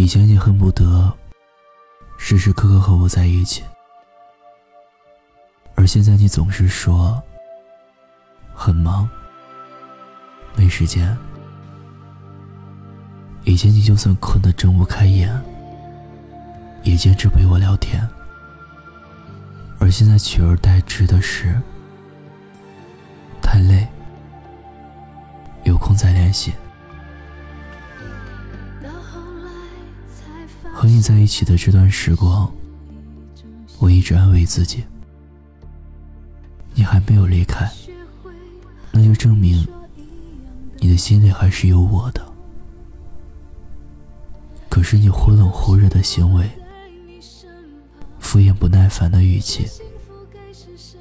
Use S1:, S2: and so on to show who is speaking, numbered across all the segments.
S1: 以前你恨不得时时刻刻和我在一起，而现在你总是说很忙，没时间。以前你就算困得睁不开眼，也坚持陪我聊天，而现在取而代之的是太累，有空再联系。和你在一起的这段时光，我一直安慰自己，你还没有离开，那就证明你的心里还是有我的。可是你忽冷忽热的行为，敷衍不耐烦的语气，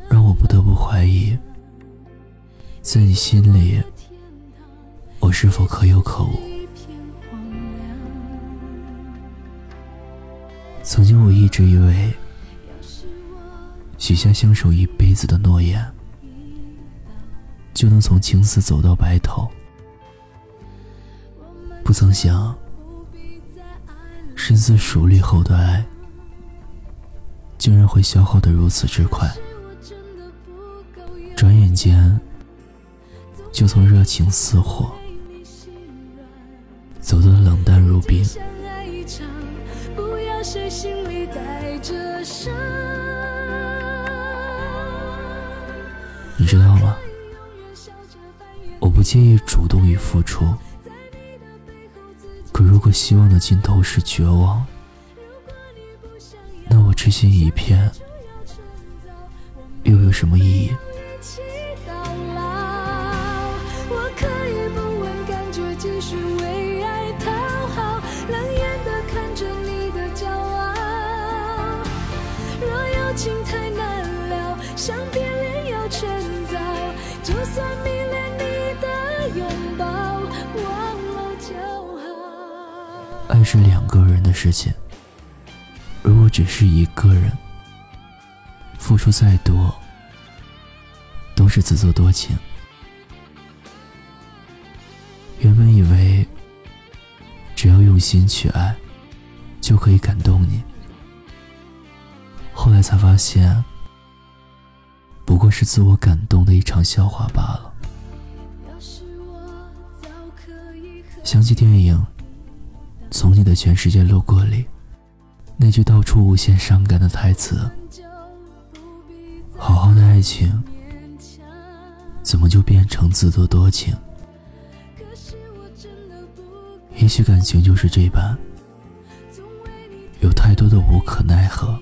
S1: 让我不得不怀疑，在你心里，我是否可有可无？曾经我一直以为，许下相守一辈子的诺言，就能从青丝走到白头。不曾想，深思熟虑后的爱，竟然会消耗的如此之快。转眼间，就从热情似火，走到冷淡如冰。谁心里带着伤？你知道吗？我不介意主动与付出，可如果希望的尽头是绝望，那我痴心一片又有什么意义？爱是两个人的事情，如果只是一个人，付出再多都是自作多情。原本以为只要用心去爱，就可以感动你，后来才发现，不过是自我感动的一场笑话罢了。想起电影。从你的全世界路过里，那句道出无限伤感的台词：“好好的爱情，怎么就变成自作多情？”也许感情就是这般，有太多的无可奈何，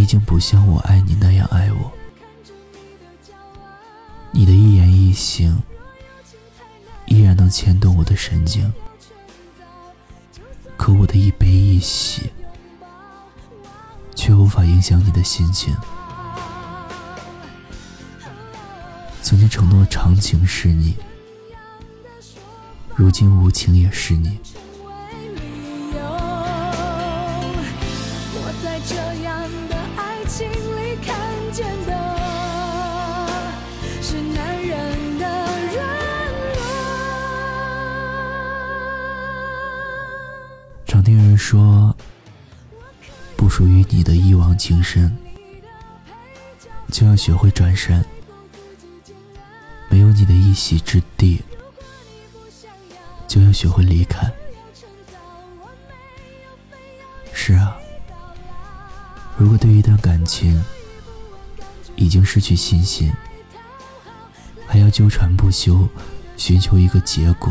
S1: 已经不像我爱你那样爱我。你的一言一行，依然能牵动我的神经，可我的一悲一喜，却无法影响你的心情。曾经承诺长情是你，如今无情也是你。说，不属于你的一往情深，就要学会转身。没有你的一席之地，就要学会离开。是啊，如果对一段感情已经失去信心，还要纠缠不休，寻求一个结果，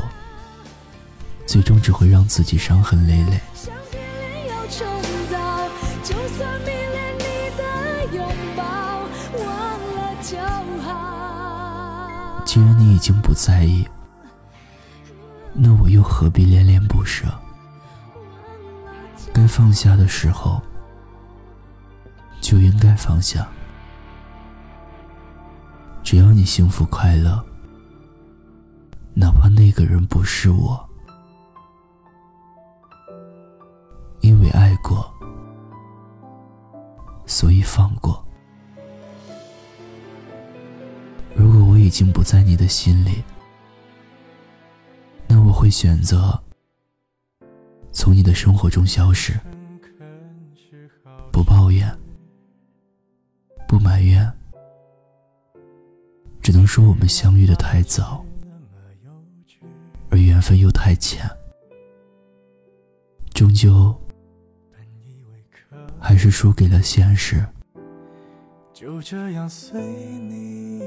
S1: 最终只会让自己伤痕累累。
S2: 就算迷恋你的拥抱忘了就好
S1: 既然你已经不在意，那我又何必恋恋不舍？该放下的时候，就应该放下。只要你幸福快乐，哪怕那个人不是我，所以放过。如果我已经不在你的心里，那我会选择从你的生活中消失，不抱怨，不埋怨。只能说我们相遇的太早，而缘分又太浅，终究还是输给了现实。
S2: 就这样随你，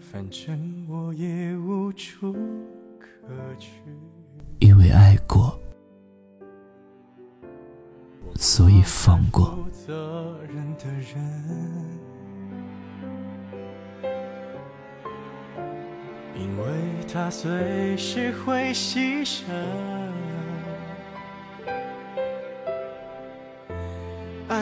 S2: 反正我也无处可去。
S1: 因为爱过，所以放过。
S2: 责任的人因为他随时会牺牲，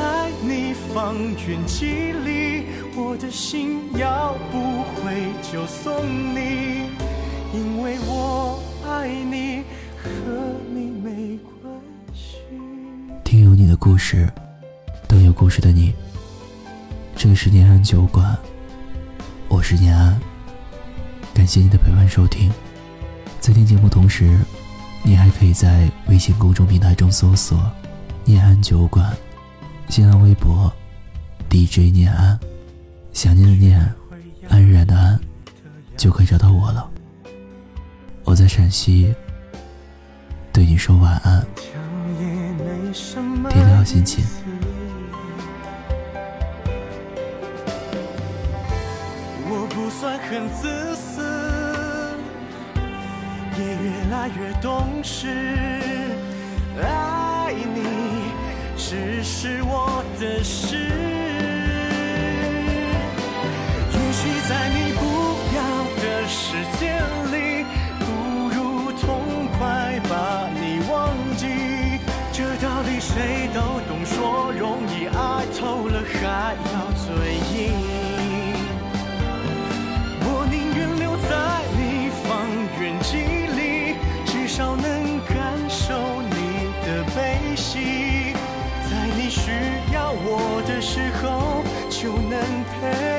S2: 我宁愿留在你方圆几里，我的心要不回就送你，因为我爱你，和你没关系。
S1: 听有你的故事，等有故事的你。这里是念安酒馆，我是念安。感谢你的陪伴收听，在听节目同时，你还可以在微信公众平台中搜索“念安酒馆”，新浪微博 DJ 念安，想念的念，安然的安，就可以找到我了。我在陕西，对你说晚安，天天好心情。
S2: 我不算很自私。也越来越懂事，的事。也许在你不要的世界里，不如痛快把你忘记。这道理谁都懂，说容易，爱透了还要就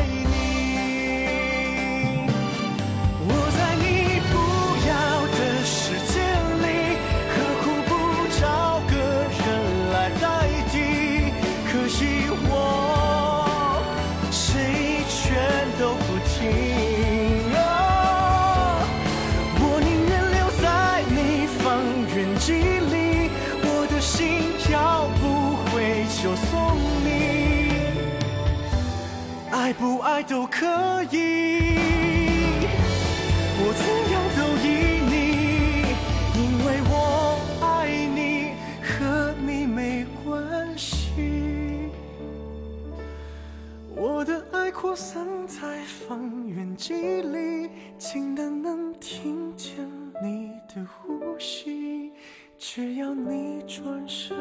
S2: 转身，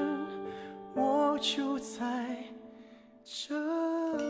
S2: 我就在这里。